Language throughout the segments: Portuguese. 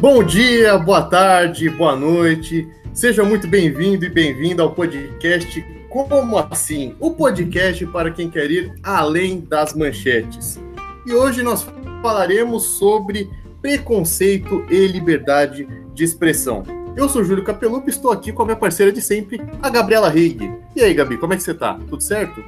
Bom dia, boa tarde, boa noite. Seja muito bem-vindo e bem-vinda ao podcast Como Assim? O podcast para quem quer ir além das manchetes. E hoje nós falaremos sobre preconceito e liberdade de expressão. Eu sou Júlio Capelupo e estou aqui com a minha parceira de sempre, a Gabriela Reig. E aí, Gabi, como é que você tá? Tudo certo?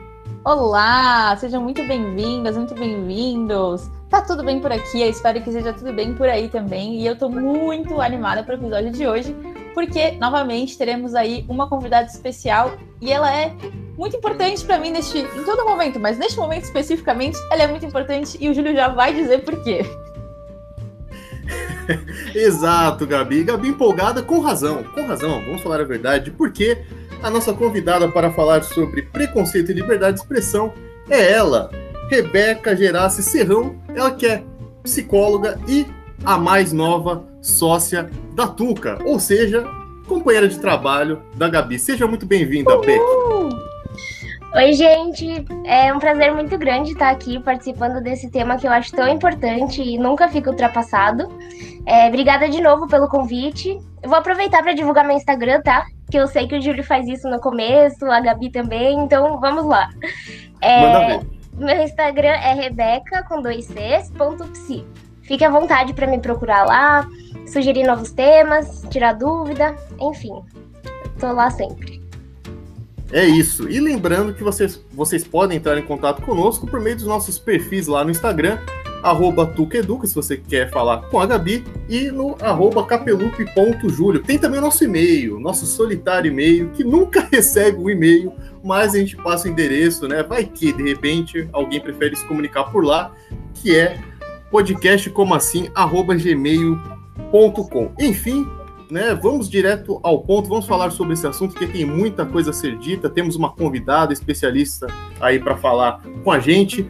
Olá, sejam muito bem-vindas, muito bem-vindos. Tá tudo bem por aqui, eu espero que seja tudo bem por aí também. E eu tô muito animada para o episódio de hoje, porque novamente teremos aí uma convidada especial e ela é muito importante para mim neste em todo momento, mas neste momento especificamente, ela é muito importante e o Júlio já vai dizer por quê. Exato, Gabi. Gabi empolgada com razão, com razão. Vamos falar a verdade, porque a nossa convidada para falar sobre preconceito e liberdade de expressão é ela, Rebeca Gerace Serrão, ela que é psicóloga e a mais nova sócia da Tuca, ou seja, companheira de trabalho da Gabi. Seja muito bem-vinda, Beck. Oi, gente. É um prazer muito grande estar aqui participando desse tema que eu acho tão importante e nunca fica ultrapassado. É, obrigada de novo pelo convite. Eu vou aproveitar para divulgar meu Instagram, tá? Que eu sei que o Júlio faz isso no começo, a Gabi também, então vamos lá. É, Manda ver. Meu Instagram é rebeca com dois Cs, ponto psi. Fique à vontade para me procurar lá, sugerir novos temas, tirar dúvida, enfim. Tô lá sempre. É isso. E lembrando que vocês, vocês podem entrar em contato conosco por meio dos nossos perfis lá no Instagram, arroba tuqueduca, se você quer falar com a Gabi, e no arroba capelupe.julio. Tem também o nosso e-mail, nosso solitário e-mail, que nunca recebe o e-mail, mas a gente passa o endereço, né? Vai que, de repente, alguém prefere se comunicar por lá, que é podcastcomoassim@gmail.com. Enfim, né, vamos direto ao ponto, vamos falar sobre esse assunto, que tem muita coisa a ser dita, temos uma convidada especialista aí para falar com a gente.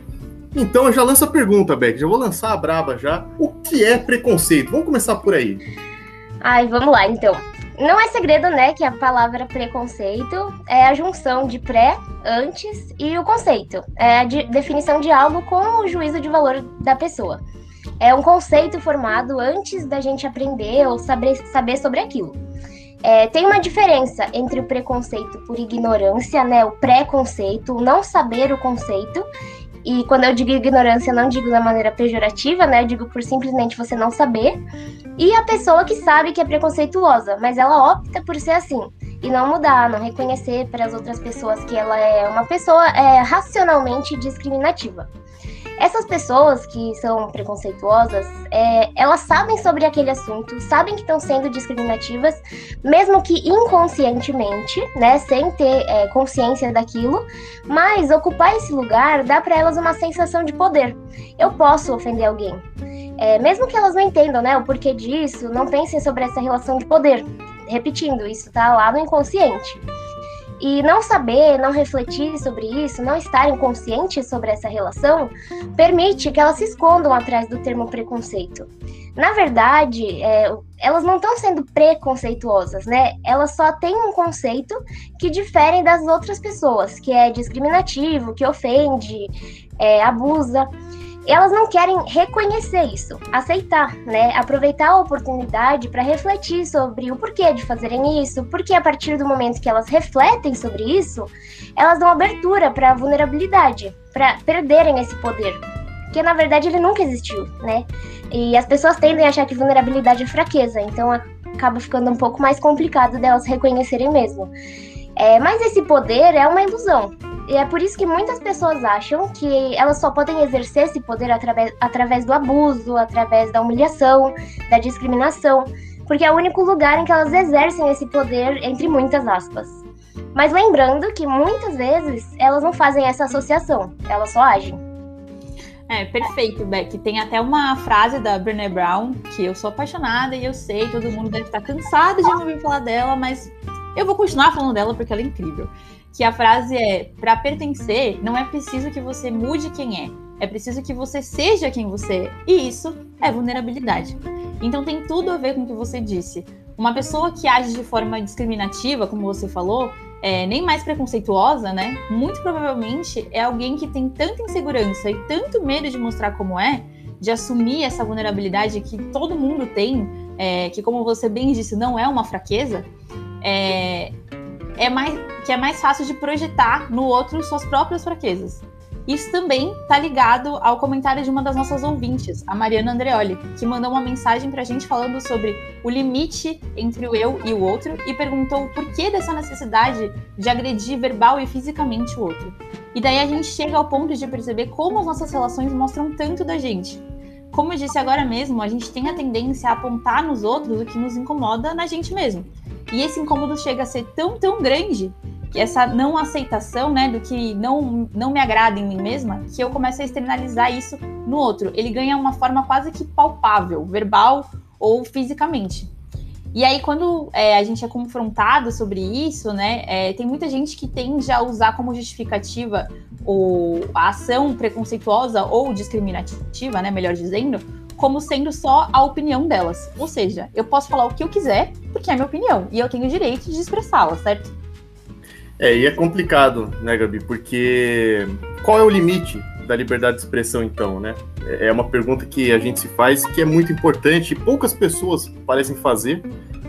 Então eu já lanço a pergunta, Beck, já vou lançar a braba já. O que é preconceito? Vamos começar por aí. Ai, vamos lá então. Não é segredo, né, que a palavra preconceito é a junção de pré, antes e o conceito. É a de definição de algo com o juízo de valor da pessoa. É um conceito formado antes da gente aprender ou saber, saber sobre aquilo. É, tem uma diferença entre o preconceito por ignorância, né, o preconceito, o não saber o conceito, e quando eu digo ignorância, não digo da maneira pejorativa, né? Eu digo por simplesmente você não saber. E a pessoa que sabe que é preconceituosa, mas ela opta por ser assim. E não mudar, não reconhecer para as outras pessoas que ela é uma pessoa é, racionalmente discriminativa. Essas pessoas que são preconceituosas, é, elas sabem sobre aquele assunto, sabem que estão sendo discriminativas, mesmo que inconscientemente, né, sem ter é, consciência daquilo, mas ocupar esse lugar dá para elas uma sensação de poder. Eu posso ofender alguém. É, mesmo que elas não entendam né, o porquê disso, não pensem sobre essa relação de poder. Repetindo, isso está lá no inconsciente. E não saber, não refletir sobre isso, não estarem conscientes sobre essa relação, permite que elas se escondam atrás do termo preconceito. Na verdade, é, elas não estão sendo preconceituosas, né? Elas só têm um conceito que difere das outras pessoas, que é discriminativo, que ofende, é, abusa elas não querem reconhecer isso, aceitar, né? Aproveitar a oportunidade para refletir sobre o porquê de fazerem isso, porque a partir do momento que elas refletem sobre isso, elas dão abertura para a vulnerabilidade, para perderem esse poder, que na verdade ele nunca existiu, né? E as pessoas tendem a achar que vulnerabilidade é fraqueza, então acaba ficando um pouco mais complicado delas reconhecerem mesmo. É, mas esse poder é uma ilusão. E é por isso que muitas pessoas acham que elas só podem exercer esse poder através, através do abuso, através da humilhação, da discriminação, porque é o único lugar em que elas exercem esse poder, entre muitas aspas. Mas lembrando que muitas vezes elas não fazem essa associação, elas só agem. É, perfeito, Beck. Tem até uma frase da Brené Brown que eu sou apaixonada e eu sei, todo mundo deve estar cansado de ouvir falar dela, mas eu vou continuar falando dela porque ela é incrível que a frase é: para pertencer, não é preciso que você mude quem é, é preciso que você seja quem você é. E isso é vulnerabilidade. Então tem tudo a ver com o que você disse. Uma pessoa que age de forma discriminativa, como você falou, é, nem mais preconceituosa, né? Muito provavelmente é alguém que tem tanta insegurança e tanto medo de mostrar como é, de assumir essa vulnerabilidade que todo mundo tem, é, que como você bem disse, não é uma fraqueza, é, é mais, que é mais fácil de projetar no outro suas próprias fraquezas. Isso também está ligado ao comentário de uma das nossas ouvintes, a Mariana Andreoli, que mandou uma mensagem para a gente falando sobre o limite entre o eu e o outro e perguntou o porquê dessa necessidade de agredir verbal e fisicamente o outro. E daí a gente chega ao ponto de perceber como as nossas relações mostram tanto da gente. Como eu disse agora mesmo, a gente tem a tendência a apontar nos outros o que nos incomoda na gente mesmo. E esse incômodo chega a ser tão, tão grande essa não aceitação, né, do que não, não me agrada em mim mesma, que eu começo a externalizar isso no outro. Ele ganha uma forma quase que palpável, verbal ou fisicamente. E aí, quando é, a gente é confrontado sobre isso, né, é, tem muita gente que tende a usar como justificativa o, a ação preconceituosa ou discriminativa, né, melhor dizendo, como sendo só a opinião delas. Ou seja, eu posso falar o que eu quiser, porque é minha opinião, e eu tenho o direito de expressá-la, certo? É, e é complicado, né, Gabi? Porque qual é o limite da liberdade de expressão, então, né? É uma pergunta que a gente se faz que é muito importante e poucas pessoas parecem fazer,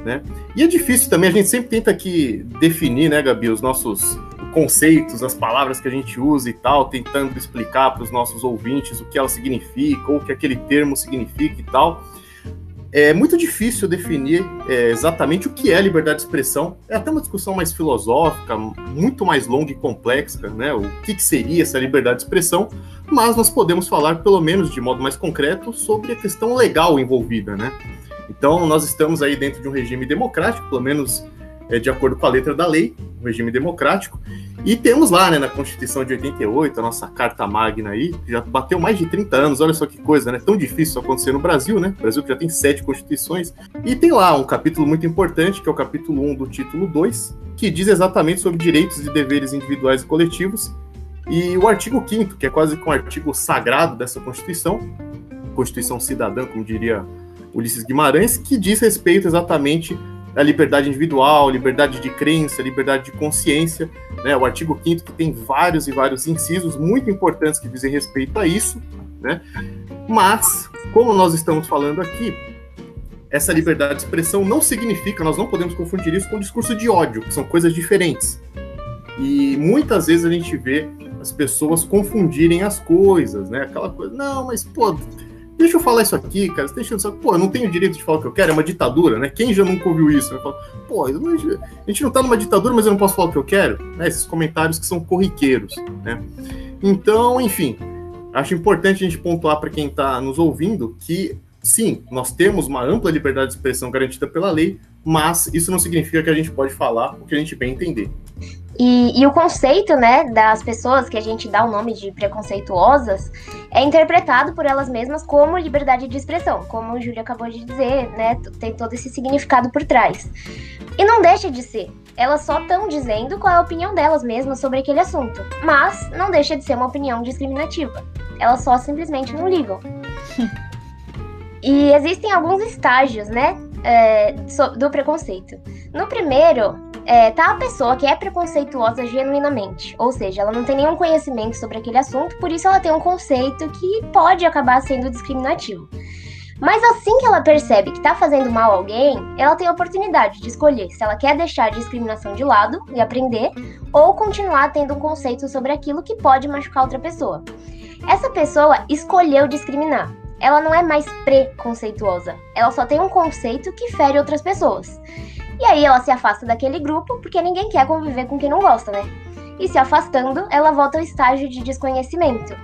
né? E é difícil também, a gente sempre tenta aqui definir, né, Gabi, os nossos conceitos, as palavras que a gente usa e tal, tentando explicar para os nossos ouvintes o que ela significa ou o que aquele termo significa e tal é muito difícil definir é, exatamente o que é liberdade de expressão. É até uma discussão mais filosófica, muito mais longa e complexa, né? O que, que, seria essa liberdade de expressão, mas nós podemos falar, pelo menos de modo mais concreto, sobre a questão legal envolvida, né? Então, nós estamos aí dentro de um regime democrático, pelo menos é, de acordo com a letra da lei, um regime democrático. E temos lá, né, na Constituição de 88, a nossa Carta Magna aí, que já bateu mais de 30 anos, olha só que coisa, né? Tão difícil acontecer no Brasil, né? O Brasil que já tem sete constituições. E tem lá um capítulo muito importante, que é o capítulo 1 do título 2, que diz exatamente sobre direitos e deveres individuais e coletivos. E o artigo 5 que é quase que um artigo sagrado dessa Constituição, Constituição Cidadã, como diria Ulisses Guimarães, que diz respeito exatamente a liberdade individual, liberdade de crença, liberdade de consciência, né? O artigo 5 que tem vários e vários incisos muito importantes que dizem respeito a isso, né? Mas, como nós estamos falando aqui, essa liberdade de expressão não significa, nós não podemos confundir isso com discurso de ódio, que são coisas diferentes. E muitas vezes a gente vê as pessoas confundirem as coisas, né? Aquela coisa, não, mas pô, deixa eu falar isso aqui, cara. Você tá enchendo Pô, eu não tenho direito de falar o que eu quero, é uma ditadura, né? Quem já nunca ouviu isso? Falo, Pô, a gente não tá numa ditadura, mas eu não posso falar o que eu quero? Né? Esses comentários que são corriqueiros, né? Então, enfim, acho importante a gente pontuar para quem está nos ouvindo que, sim, nós temos uma ampla liberdade de expressão garantida pela lei, mas isso não significa que a gente pode falar o que a gente bem entender. E, e, o conceito, né, das pessoas que a gente dá o nome de preconceituosas é interpretado por elas mesmas como liberdade de expressão, como o Júlio acabou de dizer, né, tem todo esse significado por trás. E não deixa de ser. Elas só estão dizendo qual é a opinião delas mesmas sobre aquele assunto, mas não deixa de ser uma opinião discriminativa. Elas só simplesmente não ligam. e existem alguns estágios, né, é, do preconceito. No primeiro, é, tá a pessoa que é preconceituosa genuinamente, ou seja, ela não tem nenhum conhecimento sobre aquele assunto, por isso ela tem um conceito que pode acabar sendo discriminativo. Mas assim que ela percebe que está fazendo mal a alguém, ela tem a oportunidade de escolher se ela quer deixar a discriminação de lado e aprender, ou continuar tendo um conceito sobre aquilo que pode machucar outra pessoa. Essa pessoa escolheu discriminar. Ela não é mais preconceituosa. Ela só tem um conceito que fere outras pessoas. E aí ela se afasta daquele grupo, porque ninguém quer conviver com quem não gosta, né? E se afastando, ela volta ao estágio de desconhecimento.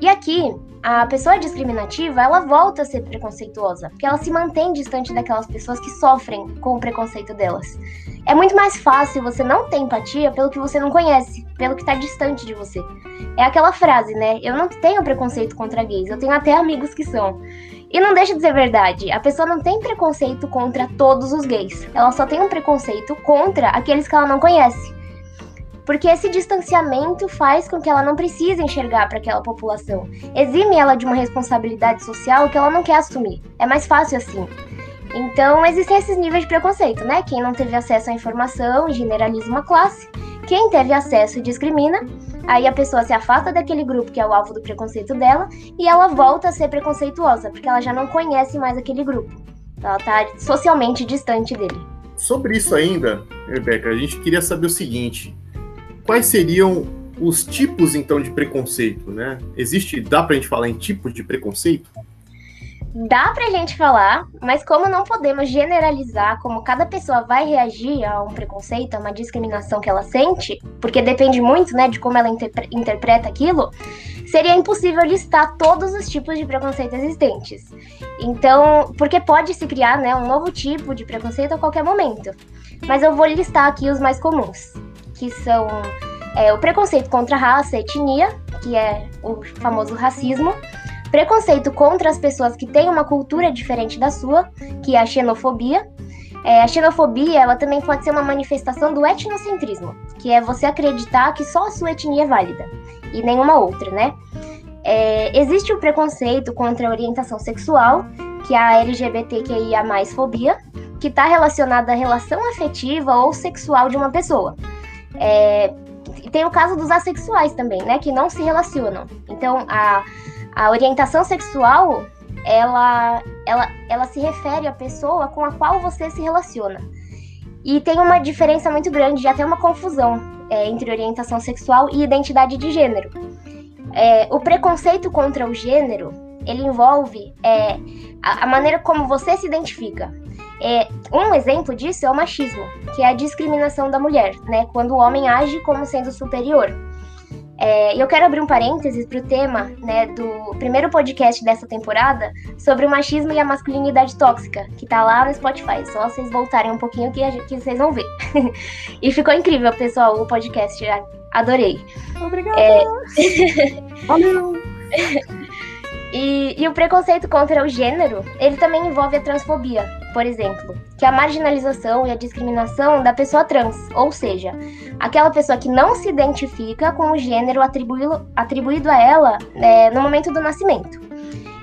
E aqui, a pessoa discriminativa, ela volta a ser preconceituosa, porque ela se mantém distante daquelas pessoas que sofrem com o preconceito delas. É muito mais fácil você não ter empatia pelo que você não conhece, pelo que está distante de você. É aquela frase, né? Eu não tenho preconceito contra gays, eu tenho até amigos que são. E não deixa de ser verdade, a pessoa não tem preconceito contra todos os gays. Ela só tem um preconceito contra aqueles que ela não conhece. Porque esse distanciamento faz com que ela não precise enxergar para aquela população. Exime ela de uma responsabilidade social que ela não quer assumir. É mais fácil assim. Então, existem esses níveis de preconceito, né? Quem não teve acesso à informação generaliza uma classe. Quem teve acesso discrimina. Aí a pessoa se afasta daquele grupo que é o alvo do preconceito dela e ela volta a ser preconceituosa, porque ela já não conhece mais aquele grupo. Ela tá socialmente distante dele. Sobre isso ainda, Rebeca, a gente queria saber o seguinte: quais seriam os tipos então de preconceito, né? Existe, dá pra gente falar em tipos de preconceito? Dá pra gente falar, mas como não podemos generalizar como cada pessoa vai reagir a um preconceito, a uma discriminação que ela sente, porque depende muito, né, de como ela interpre interpreta aquilo, seria impossível listar todos os tipos de preconceito existentes. Então, porque pode se criar, né, um novo tipo de preconceito a qualquer momento. Mas eu vou listar aqui os mais comuns, que são é, o preconceito contra raça, etnia, que é o famoso racismo, preconceito contra as pessoas que têm uma cultura diferente da sua, que é a xenofobia. É, a xenofobia ela também pode ser uma manifestação do etnocentrismo, que é você acreditar que só a sua etnia é válida e nenhuma outra, né? É, existe o preconceito contra a orientação sexual, que é a LGBTQIA+, fobia, que está relacionada à relação afetiva ou sexual de uma pessoa. É, tem o caso dos assexuais também, né, que não se relacionam. Então, a a orientação sexual, ela, ela, ela se refere à pessoa com a qual você se relaciona. E tem uma diferença muito grande, até uma confusão é, entre orientação sexual e identidade de gênero. É, o preconceito contra o gênero, ele envolve é, a, a, maneira como você se identifica. É, um exemplo disso é o machismo, que é a discriminação da mulher, né? Quando o homem age como sendo superior. É, eu quero abrir um parênteses para o tema né, do primeiro podcast dessa temporada sobre o machismo e a masculinidade tóxica, que tá lá no Spotify. Só vocês voltarem um pouquinho que, que vocês vão ver. e ficou incrível, pessoal, o podcast. Adorei. Obrigada. É... Valeu. E, e, o preconceito contra o gênero, ele também envolve a transfobia, por exemplo, que é a marginalização e a discriminação da pessoa trans, ou seja, aquela pessoa que não se identifica com o gênero atribuído, atribuído a ela né, no momento do nascimento.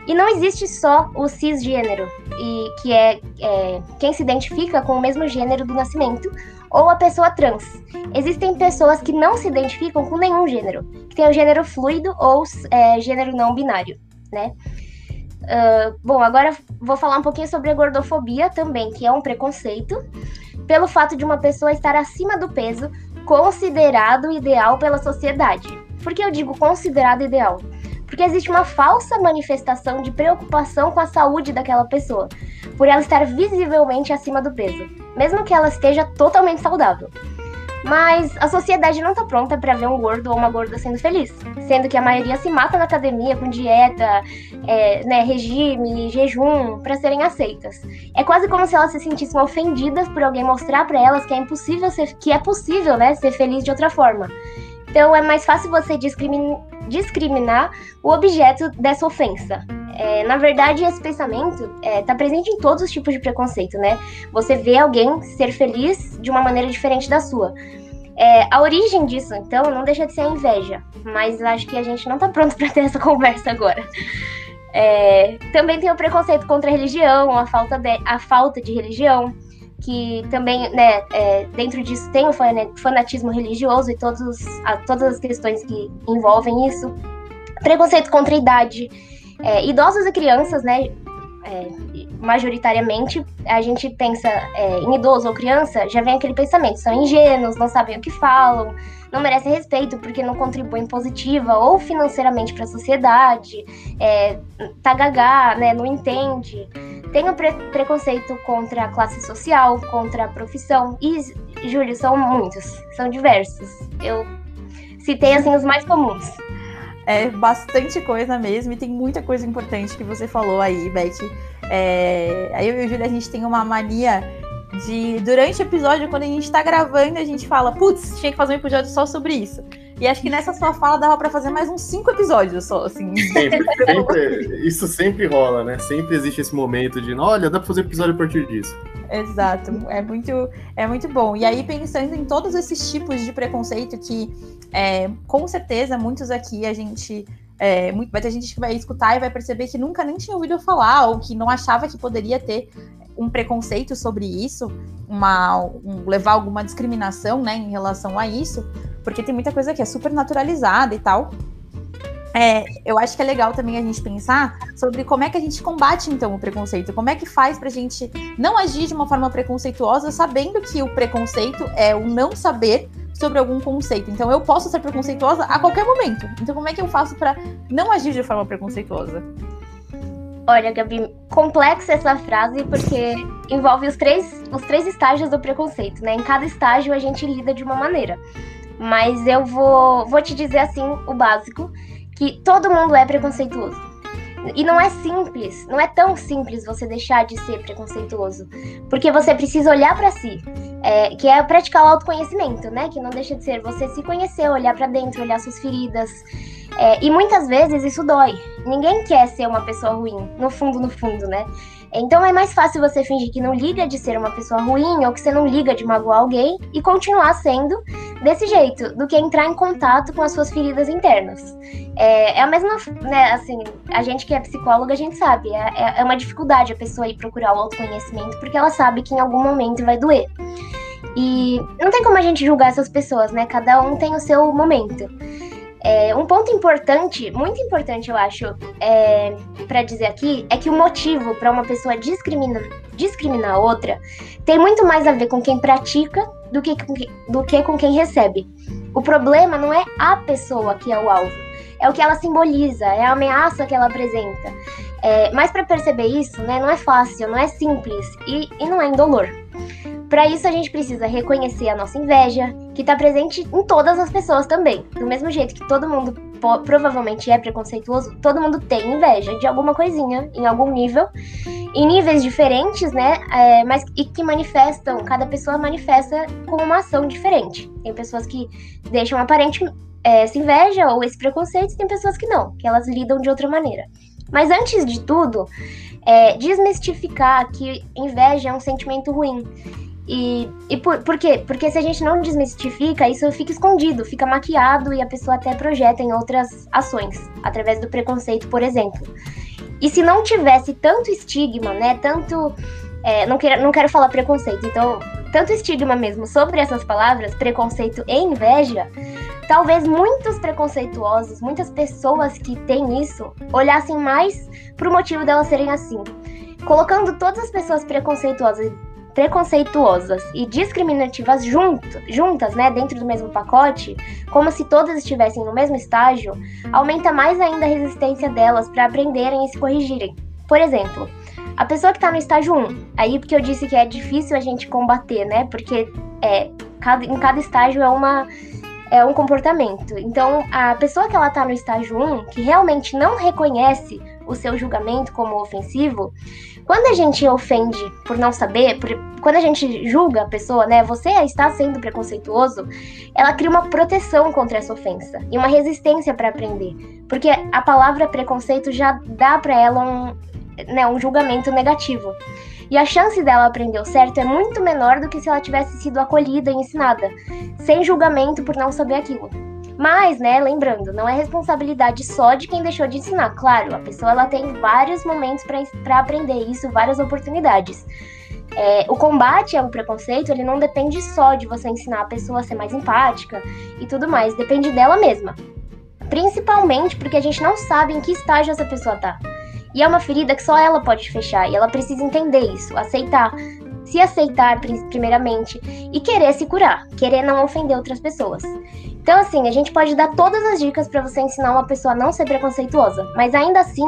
E não existe só o cisgênero, e que é, é quem se identifica com o mesmo gênero do nascimento, ou a pessoa trans. Existem pessoas que não se identificam com nenhum gênero, que tem o gênero fluido ou é, gênero não binário né? Uh, bom, agora vou falar um pouquinho sobre a gordofobia também, que é um preconceito pelo fato de uma pessoa estar acima do peso considerado ideal pela sociedade. Por que eu digo considerado ideal? Porque existe uma falsa manifestação de preocupação com a saúde daquela pessoa, por ela estar visivelmente acima do peso, mesmo que ela esteja totalmente saudável. Mas a sociedade não tá pronta para ver um gordo ou uma gorda sendo feliz. Sendo que a maioria se mata na academia com dieta, é, né, regime, jejum, para serem aceitas. É quase como se elas se sentissem ofendidas por alguém mostrar para elas que é impossível ser, que é possível, né, ser feliz de outra forma. Então é mais fácil você discrimin, discriminar o objeto dessa ofensa. É, na verdade, esse pensamento está é, tá presente em todos os tipos de preconceito, né? Você vê alguém ser feliz de uma maneira diferente da sua. É, a origem disso, então, não deixa de ser a inveja, mas acho que a gente não está pronto para ter essa conversa agora. É, também tem o preconceito contra a religião, a falta de, a falta de religião, que também, né, é, dentro disso tem o fanatismo religioso e todos, a, todas as questões que envolvem isso. Preconceito contra a idade, é, idosos e crianças, né? É, majoritariamente, a gente pensa é, em idoso ou criança, já vem aquele pensamento: são ingênuos, não sabem o que falam, não merecem respeito porque não contribuem positiva ou financeiramente para a sociedade, é, tá gagá, né, não entende. Tem o pre preconceito contra a classe social, contra a profissão. E, Júlio, são muitos, são diversos. Eu citei assim os mais comuns. É bastante coisa mesmo, e tem muita coisa importante que você falou aí, Beth. É, aí eu e o Júlia, a gente tem uma mania de, durante o episódio, quando a gente tá gravando, a gente fala, putz, tinha que fazer um episódio só sobre isso. E acho que nessa sua fala dava para fazer mais uns cinco episódios só, assim. Sempre, sempre, isso sempre rola, né? Sempre existe esse momento de, olha, dá pra fazer episódio a partir disso. Exato, é muito, é muito bom. E aí, pensando em todos esses tipos de preconceito que, é, com certeza, muitos aqui a gente é, muito, vai ter gente que vai escutar e vai perceber que nunca nem tinha ouvido falar ou que não achava que poderia ter um preconceito sobre isso, uma, um, levar alguma discriminação né, em relação a isso, porque tem muita coisa que é super naturalizada e tal. é, eu acho que é legal também a gente pensar sobre como é que a gente combate então o preconceito, como é que faz pra gente não agir de uma forma preconceituosa, sabendo que o preconceito é o não saber sobre algum conceito. Então eu posso ser preconceituosa a qualquer momento. Então como é que eu faço para não agir de forma preconceituosa? Olha, Gabi, complexa essa frase porque envolve os três, os três estágios do preconceito, né? Em cada estágio a gente lida de uma maneira. Mas eu vou, vou te dizer assim o básico, que todo mundo é preconceituoso. E não é simples, não é tão simples você deixar de ser preconceituoso, porque você precisa olhar para si, é, que é praticar o autoconhecimento, né? Que não deixa de ser você se conhecer, olhar para dentro, olhar suas feridas. É, e muitas vezes isso dói. Ninguém quer ser uma pessoa ruim, no fundo, no fundo, né? Então é mais fácil você fingir que não liga de ser uma pessoa ruim ou que você não liga de magoar alguém e continuar sendo desse jeito, do que entrar em contato com as suas feridas internas. É, é a mesma, né, assim, a gente que é psicóloga, a gente sabe, é, é, é uma dificuldade a pessoa ir procurar o autoconhecimento porque ela sabe que em algum momento vai doer. E não tem como a gente julgar essas pessoas, né? Cada um tem o seu momento. É, um ponto importante, muito importante, eu acho, é, para dizer aqui, é que o motivo para uma pessoa discriminar, discriminar outra tem muito mais a ver com quem pratica do que, com, do que com quem recebe. O problema não é a pessoa que é o alvo, é o que ela simboliza, é a ameaça que ela apresenta. É, mas para perceber isso, né, não é fácil, não é simples e, e não é indolor. Para isso, a gente precisa reconhecer a nossa inveja, que está presente em todas as pessoas também. Do mesmo jeito que todo mundo provavelmente é preconceituoso, todo mundo tem inveja de alguma coisinha, em algum nível, em níveis diferentes, né? É, mas e que manifestam, cada pessoa manifesta com uma ação diferente. Tem pessoas que deixam aparente é, essa inveja ou esse preconceito, e tem pessoas que não, que elas lidam de outra maneira. Mas antes de tudo, é, desmistificar que inveja é um sentimento ruim. E, e por, por quê? Porque se a gente não desmistifica, isso fica escondido, fica maquiado e a pessoa até projeta em outras ações, através do preconceito, por exemplo. E se não tivesse tanto estigma, né? Tanto. É, não, quero, não quero falar preconceito, então, tanto estigma mesmo sobre essas palavras, preconceito e inveja, talvez muitos preconceituosos, muitas pessoas que têm isso, olhassem mais pro motivo delas serem assim. Colocando todas as pessoas preconceituosas preconceituosas e discriminativas junto, juntas, né, dentro do mesmo pacote, como se todas estivessem no mesmo estágio, aumenta mais ainda a resistência delas para aprenderem e se corrigirem. Por exemplo, a pessoa que está no estágio 1, aí porque eu disse que é difícil a gente combater, né, porque é, cada, em cada estágio é uma é um comportamento. Então, a pessoa que ela tá no estágio 1, que realmente não reconhece o seu julgamento como ofensivo, quando a gente ofende por não saber, por, quando a gente julga a pessoa, né, você está sendo preconceituoso, ela cria uma proteção contra essa ofensa e uma resistência para aprender, porque a palavra preconceito já dá para ela um, né, um julgamento negativo. E a chance dela aprender o certo é muito menor do que se ela tivesse sido acolhida e ensinada, sem julgamento por não saber aquilo. Mas, né, lembrando, não é responsabilidade só de quem deixou de ensinar. Claro, a pessoa ela tem vários momentos para aprender isso, várias oportunidades. É, o combate ao preconceito, ele não depende só de você ensinar a pessoa a ser mais empática e tudo mais, depende dela mesma. Principalmente porque a gente não sabe em que estágio essa pessoa tá. E é uma ferida que só ela pode fechar, e ela precisa entender isso, aceitar, se aceitar primeiramente e querer se curar, querer não ofender outras pessoas. Então, assim, a gente pode dar todas as dicas para você ensinar uma pessoa a não ser preconceituosa, mas ainda assim,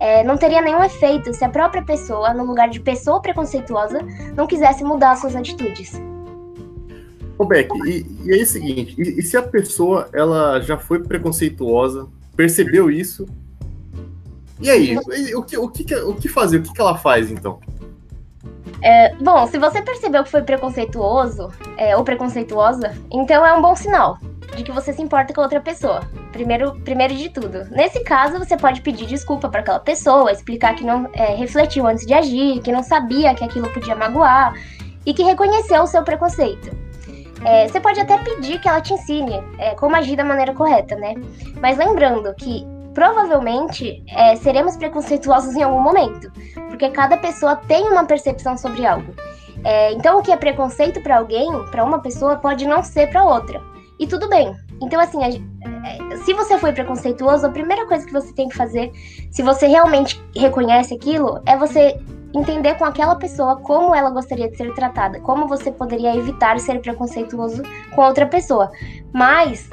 é, não teria nenhum efeito se a própria pessoa, no lugar de pessoa preconceituosa, não quisesse mudar suas atitudes. Ô Beck, e, e é o seguinte, e, e, se a pessoa ela já foi preconceituosa, percebeu isso, e aí, o que, o que, o que fazer? O que, que ela faz então? É, bom, se você percebeu que foi preconceituoso é, ou preconceituosa, então é um bom sinal de que você se importa com outra pessoa. Primeiro, primeiro de tudo. Nesse caso, você pode pedir desculpa para aquela pessoa, explicar que não é, refletiu antes de agir, que não sabia que aquilo podia magoar e que reconheceu o seu preconceito. É, você pode até pedir que ela te ensine é, como agir da maneira correta, né? Mas lembrando que provavelmente é, seremos preconceituosos em algum momento, porque cada pessoa tem uma percepção sobre algo. É, então, o que é preconceito para alguém, para uma pessoa, pode não ser para outra. E tudo bem. Então, assim, a, é, se você foi preconceituoso, a primeira coisa que você tem que fazer, se você realmente reconhece aquilo, é você entender com aquela pessoa como ela gostaria de ser tratada, como você poderia evitar ser preconceituoso com outra pessoa. Mas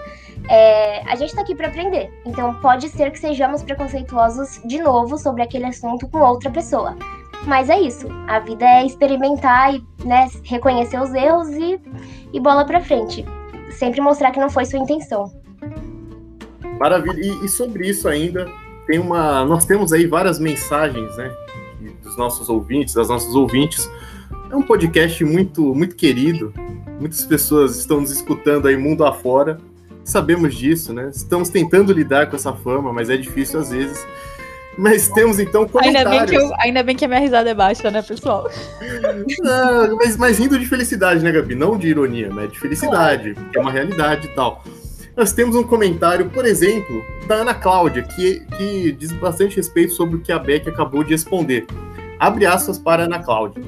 é, a gente está aqui para aprender, então pode ser que sejamos preconceituosos de novo sobre aquele assunto com outra pessoa. Mas é isso, a vida é experimentar e né, reconhecer os erros e, e bola para frente. Sempre mostrar que não foi sua intenção. Maravilha. E, e, sobre isso ainda, tem uma, nós temos aí várias mensagens, né, dos nossos ouvintes, das nossas ouvintes. É um podcast muito, muito querido. Muitas pessoas estão nos escutando aí mundo afora. Sabemos disso, né? Estamos tentando lidar com essa fama, mas é difícil às vezes. Mas temos então comentários. Ainda bem que, eu, ainda bem que a minha risada é baixa, né, pessoal? Não, mas, mas rindo de felicidade, né, Gabi? Não de ironia, mas de felicidade, que é uma realidade e tal. Nós temos um comentário, por exemplo, da Ana Cláudia, que, que diz bastante respeito sobre o que a Beck acabou de responder. Abre aspas para Ana Cláudia.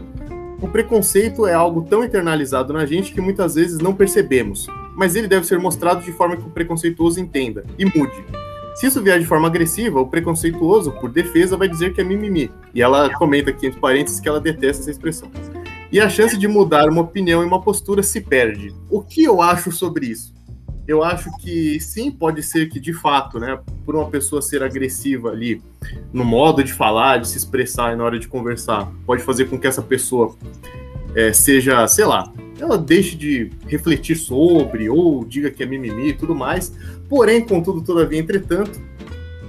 O preconceito é algo tão internalizado na gente que muitas vezes não percebemos, mas ele deve ser mostrado de forma que o preconceituoso entenda e mude. Se isso vier de forma agressiva, o preconceituoso, por defesa, vai dizer que é mimimi. E ela comenta aqui entre parênteses que ela detesta essa expressão. E a chance de mudar uma opinião e uma postura se perde. O que eu acho sobre isso? eu acho que sim, pode ser que de fato, né, por uma pessoa ser agressiva ali no modo de falar, de se expressar e na hora de conversar, pode fazer com que essa pessoa é, seja, sei lá, ela deixe de refletir sobre ou diga que é mimimi e tudo mais. Porém, contudo, todavia, entretanto,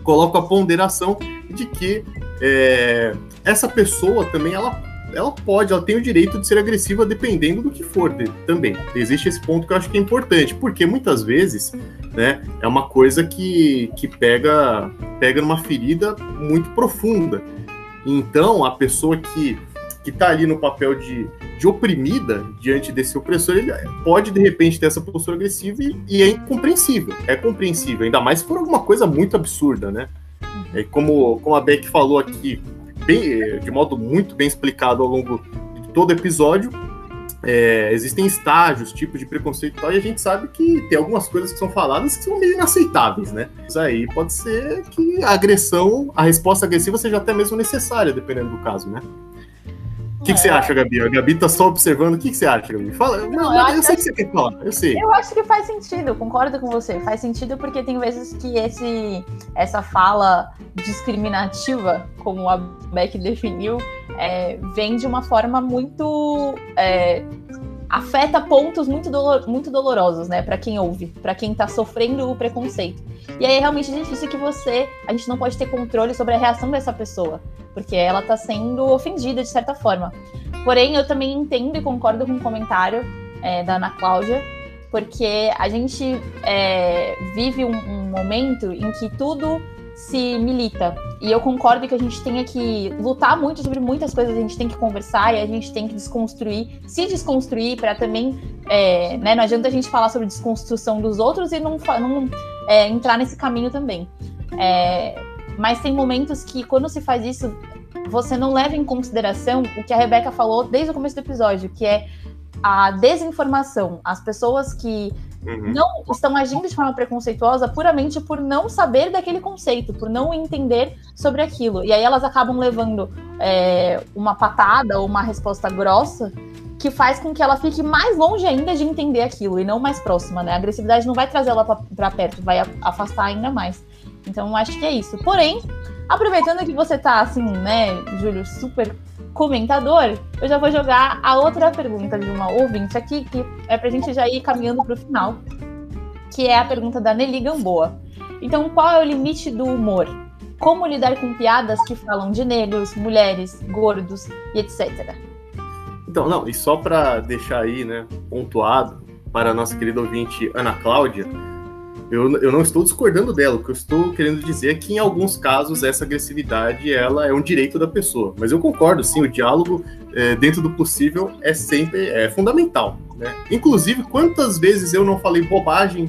coloco a ponderação de que é, essa pessoa também ela ela pode, ela tem o direito de ser agressiva dependendo do que for também. Existe esse ponto que eu acho que é importante, porque muitas vezes, né, é uma coisa que, que pega, pega numa ferida muito profunda. Então, a pessoa que que está ali no papel de, de oprimida diante desse opressor, ele pode de repente ter essa postura agressiva e, e é incompreensível. É compreensível, ainda mais se for alguma coisa muito absurda, né? É como, como a Beck falou aqui, bem, de modo muito bem explicado ao longo de todo o episódio. É, existem estágios, tipos de preconceito e tal, e a gente sabe que tem algumas coisas que são faladas que são meio inaceitáveis, né? Isso aí pode ser que a agressão, a resposta agressiva seja até mesmo necessária, dependendo do caso, né? Que, que você acha, Gabi? A Gabi tá só observando. O que, que você acha, Gabi? Fala. Não, não eu, eu sei que você quer falar, eu sei. Eu acho que faz sentido, concordo com você. Faz sentido porque tem vezes que esse, essa fala discriminativa, como a Beck definiu, é, vem de uma forma muito. É, afeta pontos muito, dolor, muito dolorosos, né, para quem ouve, para quem tá sofrendo o preconceito. E aí é realmente difícil que você, a gente não pode ter controle sobre a reação dessa pessoa porque ela está sendo ofendida de certa forma. Porém, eu também entendo e concordo com o comentário é, da Ana Cláudia, porque a gente é, vive um, um momento em que tudo se milita. E eu concordo que a gente tenha que lutar muito sobre muitas coisas, a gente tem que conversar e a gente tem que desconstruir, se desconstruir para também. É, né, não adianta a gente falar sobre desconstrução dos outros e não, não é, entrar nesse caminho também. É, mas tem momentos que, quando se faz isso, você não leva em consideração o que a Rebeca falou desde o começo do episódio, que é a desinformação. As pessoas que uhum. não estão agindo de forma preconceituosa puramente por não saber daquele conceito, por não entender sobre aquilo. E aí elas acabam levando é, uma patada ou uma resposta grossa que faz com que ela fique mais longe ainda de entender aquilo e não mais próxima, né? A agressividade não vai trazer ela para perto, vai afastar ainda mais. Então, acho que é isso. Porém, aproveitando que você tá assim, né, Júlio, super comentador, eu já vou jogar a outra pergunta de uma ouvinte aqui, que é pra gente já ir caminhando pro final, que é a pergunta da Nelly Gamboa. Então, qual é o limite do humor? Como lidar com piadas que falam de negros, mulheres, gordos e etc. Então, não, e só para deixar aí, né, pontuado para a nossa querida ouvinte Ana Cláudia, eu, eu não estou discordando dela. O que eu estou querendo dizer é que, em alguns casos, essa agressividade ela é um direito da pessoa. Mas eu concordo, sim, o diálogo, é, dentro do possível, é sempre é fundamental. Né? Inclusive, quantas vezes eu não falei bobagem,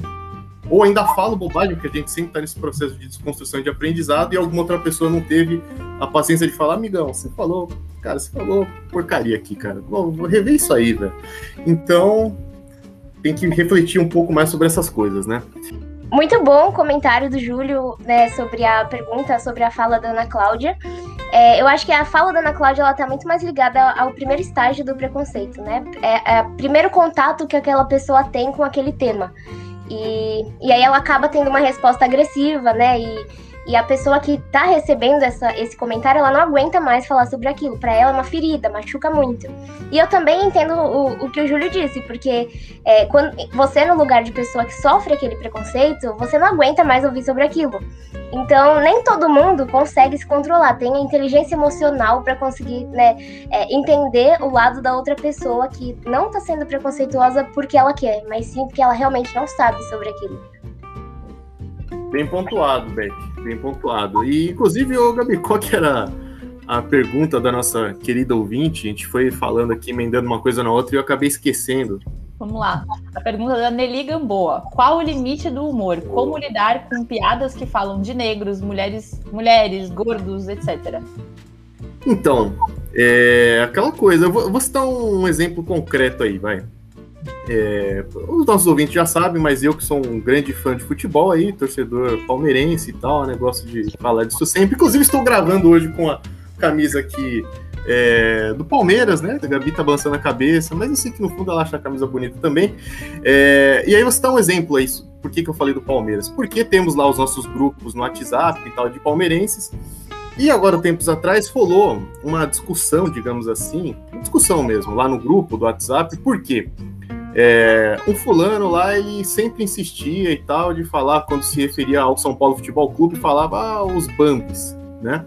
ou ainda falo bobagem, porque a gente sempre está nesse processo de desconstrução de aprendizado, e alguma outra pessoa não teve a paciência de falar, amigão, você falou, cara, você falou porcaria aqui, cara. Vou, vou rever isso aí, velho. Então, tem que refletir um pouco mais sobre essas coisas, né? Muito bom o comentário do Júlio né, sobre a pergunta, sobre a fala da Ana Cláudia. É, eu acho que a fala da Ana Cláudia ela tá muito mais ligada ao primeiro estágio do preconceito, né? É, é o primeiro contato que aquela pessoa tem com aquele tema. E, e aí ela acaba tendo uma resposta agressiva, né? E, e a pessoa que tá recebendo essa, esse comentário, ela não aguenta mais falar sobre aquilo. Para ela é uma ferida, machuca muito. E eu também entendo o, o que o Júlio disse, porque é, quando você, no lugar de pessoa que sofre aquele preconceito, você não aguenta mais ouvir sobre aquilo. Então, nem todo mundo consegue se controlar, tem a inteligência emocional para conseguir né, é, entender o lado da outra pessoa que não tá sendo preconceituosa porque ela quer, mas sim porque ela realmente não sabe sobre aquilo. Bem pontuado, Beck, bem pontuado. E, inclusive, o Gabi, qual que era a pergunta da nossa querida ouvinte? A gente foi falando aqui, emendando uma coisa na outra e eu acabei esquecendo. Vamos lá. A pergunta da Nelly Gamboa. Qual o limite do humor? Como lidar com piadas que falam de negros, mulheres, mulheres gordos, etc. Então, é aquela coisa. Eu vou, eu vou citar um exemplo concreto aí, vai. É, os nossos ouvintes já sabem, mas eu que sou um grande fã de futebol aí, torcedor palmeirense e tal, né, gosto de falar disso sempre. Inclusive estou gravando hoje com a camisa aqui é, do Palmeiras, né? A Gabi tá balançando a cabeça, mas eu sei que no fundo ela acha a camisa bonita também. É, e aí você dá um exemplo aí, por que, que eu falei do Palmeiras? Porque temos lá os nossos grupos no WhatsApp e tal de palmeirenses. E agora, tempos atrás, rolou uma discussão, digamos assim, uma discussão mesmo, lá no grupo do WhatsApp, por quê? É, um fulano lá, ele sempre insistia e tal, de falar, quando se referia ao São Paulo Futebol Clube, falava ah, os Bambis, né?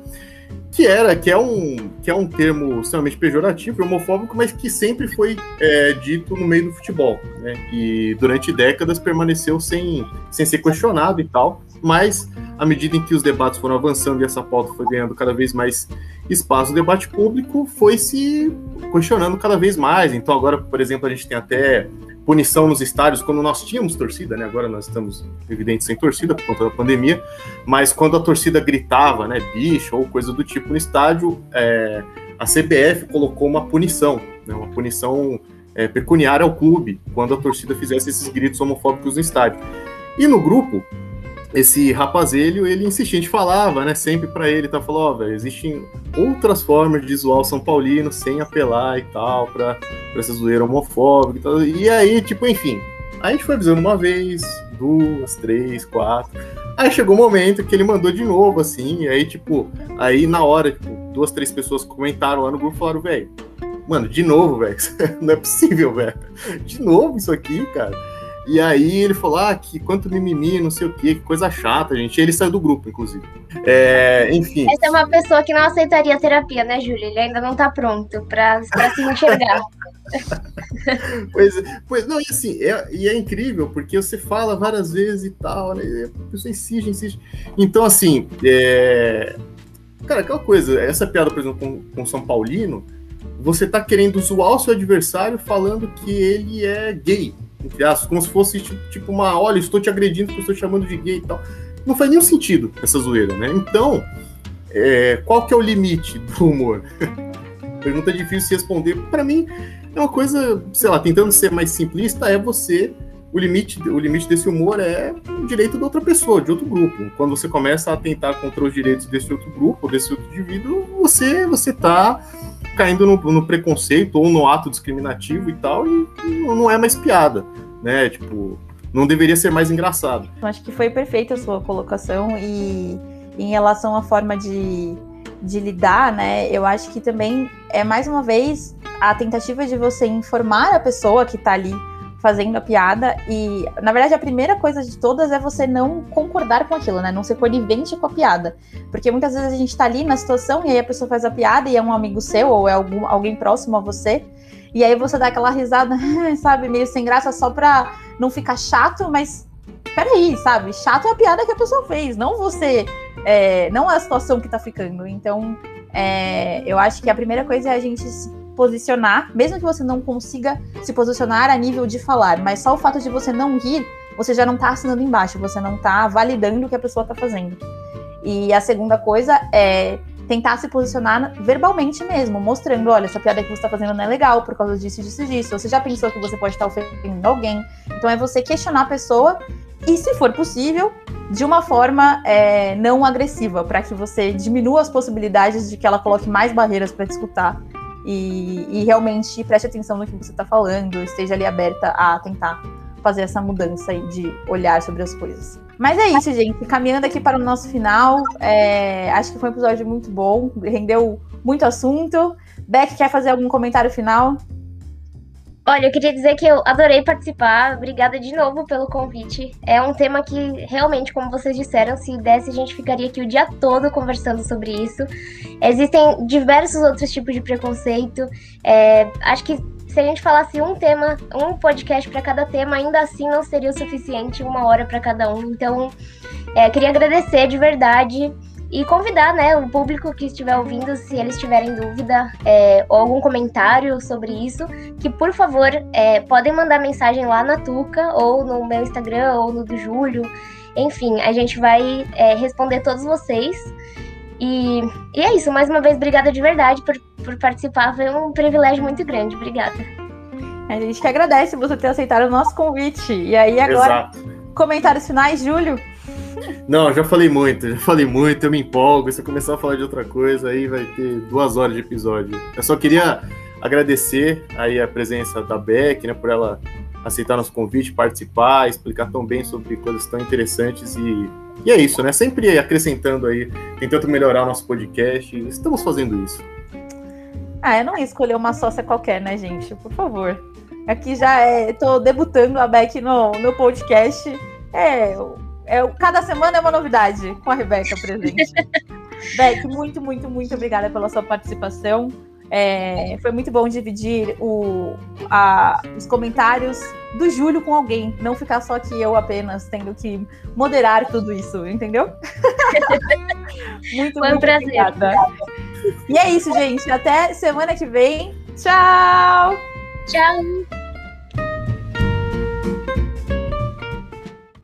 Que era, que é um, que é um termo extremamente pejorativo homofóbico, mas que sempre foi é, dito no meio do futebol, né? E durante décadas permaneceu sem, sem ser questionado e tal, mas à medida em que os debates foram avançando e essa pauta foi ganhando cada vez mais espaço, o debate público foi se questionando cada vez mais. Então, agora, por exemplo, a gente tem até punição nos estádios quando nós tínhamos torcida, né? Agora nós estamos, evidente, sem torcida por conta da pandemia, mas quando a torcida gritava, né, bicho ou coisa do tipo no estádio, é, a CBF colocou uma punição, né, uma punição é, pecuniária ao clube quando a torcida fizesse esses gritos homofóbicos no estádio. E no grupo, esse rapazelho, ele insistia, a gente falava, né, sempre para ele, tá, falou, ó, oh, velho, existem outras formas de o São Paulino sem apelar e tal, pra, pra essa zoeira homofóbica e tal, e aí, tipo, enfim, a gente foi avisando uma vez, duas, três, quatro, aí chegou o um momento que ele mandou de novo, assim, e aí, tipo, aí na hora, tipo, duas, três pessoas comentaram lá no grupo, falaram, velho, mano, de novo, velho, não é possível, velho, de novo isso aqui, cara, e aí ele falou, ah, que quanto mimimi, não sei o quê, que coisa chata, gente. E ele saiu do grupo, inclusive. É, enfim. Essa é uma pessoa que não aceitaria terapia, né, Júlia? Ele ainda não tá pronto pra, pra se enxergar. pois, pois, não, e assim, é, e é incrível, porque você fala várias vezes e tal, né? E a pessoa insiste, insiste. Então, assim, é... cara, aquela coisa, essa piada, por exemplo, com, com São Paulino, você tá querendo zoar o seu adversário falando que ele é gay entre aspas, como se fosse tipo, tipo uma, olha, estou te agredindo porque estou te chamando de gay e tal. Não faz nenhum sentido essa zoeira, né? Então, é, qual que é o limite do humor? Pergunta difícil de responder. Para mim, é uma coisa, sei lá, tentando ser mais simplista, é você. O limite, o limite desse humor é o direito de outra pessoa, de outro grupo. Quando você começa a atentar contra os direitos desse outro grupo, desse outro indivíduo, você você tá caindo no, no, preconceito ou no ato discriminativo e tal, e, não é mais piada, né? Tipo, não deveria ser mais engraçado. Eu acho que foi perfeita a sua colocação e em relação à forma de, de lidar, né? Eu acho que também é mais uma vez a tentativa de você informar a pessoa que tá ali fazendo a piada. E, na verdade, a primeira coisa de todas é você não concordar com aquilo, né? Não ser conivente com a piada. Porque muitas vezes a gente tá ali na situação e aí a pessoa faz a piada e é um amigo seu ou é algum, alguém próximo a você. E aí você dá aquela risada, sabe, meio sem graça só pra não ficar chato, mas peraí, sabe? Chato é a piada que a pessoa fez, não você, é, não a situação que tá ficando. Então, é, eu acho que a primeira coisa é a gente posicionar, mesmo que você não consiga se posicionar a nível de falar, mas só o fato de você não rir, você já não tá assinando embaixo, você não tá validando o que a pessoa tá fazendo. E a segunda coisa é tentar se posicionar verbalmente mesmo, mostrando, olha, essa piada que você está fazendo não é legal por causa disso, disso, disso. Você já pensou que você pode estar ofendendo alguém? Então é você questionar a pessoa e, se for possível, de uma forma é, não agressiva, para que você diminua as possibilidades de que ela coloque mais barreiras para discutir e, e, realmente preste atenção no que você está falando, esteja ali aberta a tentar fazer essa mudança aí de olhar sobre as coisas. Mas é isso, gente. Caminhando aqui para o nosso final, é, acho que foi um episódio muito bom, rendeu muito assunto. Beck, quer fazer algum comentário final? Olha, eu queria dizer que eu adorei participar. Obrigada de novo pelo convite. É um tema que realmente, como vocês disseram, se desse a gente ficaria aqui o dia todo conversando sobre isso. Existem diversos outros tipos de preconceito. É, acho que se a gente falasse um tema, um podcast para cada tema, ainda assim não seria o suficiente, uma hora para cada um. Então, é, queria agradecer de verdade. E convidar, né, o público que estiver ouvindo, se eles tiverem dúvida é, ou algum comentário sobre isso, que por favor é, podem mandar mensagem lá na Tuca, ou no meu Instagram, ou no do Júlio. Enfim, a gente vai é, responder todos vocês. E, e, é isso, mais uma vez, obrigada de verdade por, por participar. Foi um privilégio muito grande. Obrigada. A gente que agradece você ter aceitado o nosso convite. E aí, agora, Exato. comentários finais, Júlio? Não, já falei muito, já falei muito, eu me empolgo. Se eu começar a falar de outra coisa, aí vai ter duas horas de episódio. Eu só queria agradecer aí a presença da Beck, né, por ela aceitar nosso convite, participar, explicar tão bem sobre coisas tão interessantes e, e é isso, né? Sempre acrescentando aí, tentando melhorar o nosso podcast. Estamos fazendo isso. Ah, eu não ia escolher uma sócia qualquer, né, gente? Por favor. Aqui já é, tô debutando a Beck no, no podcast. É, é, cada semana é uma novidade com a Rebeca presente. Beck, muito, muito, muito obrigada pela sua participação. É, foi muito bom dividir o, a, os comentários do Júlio com alguém, não ficar só aqui eu apenas tendo que moderar tudo isso, entendeu? muito, Foi um muito prazer. Obrigada. E é isso, gente. Até semana que vem. Tchau! Tchau!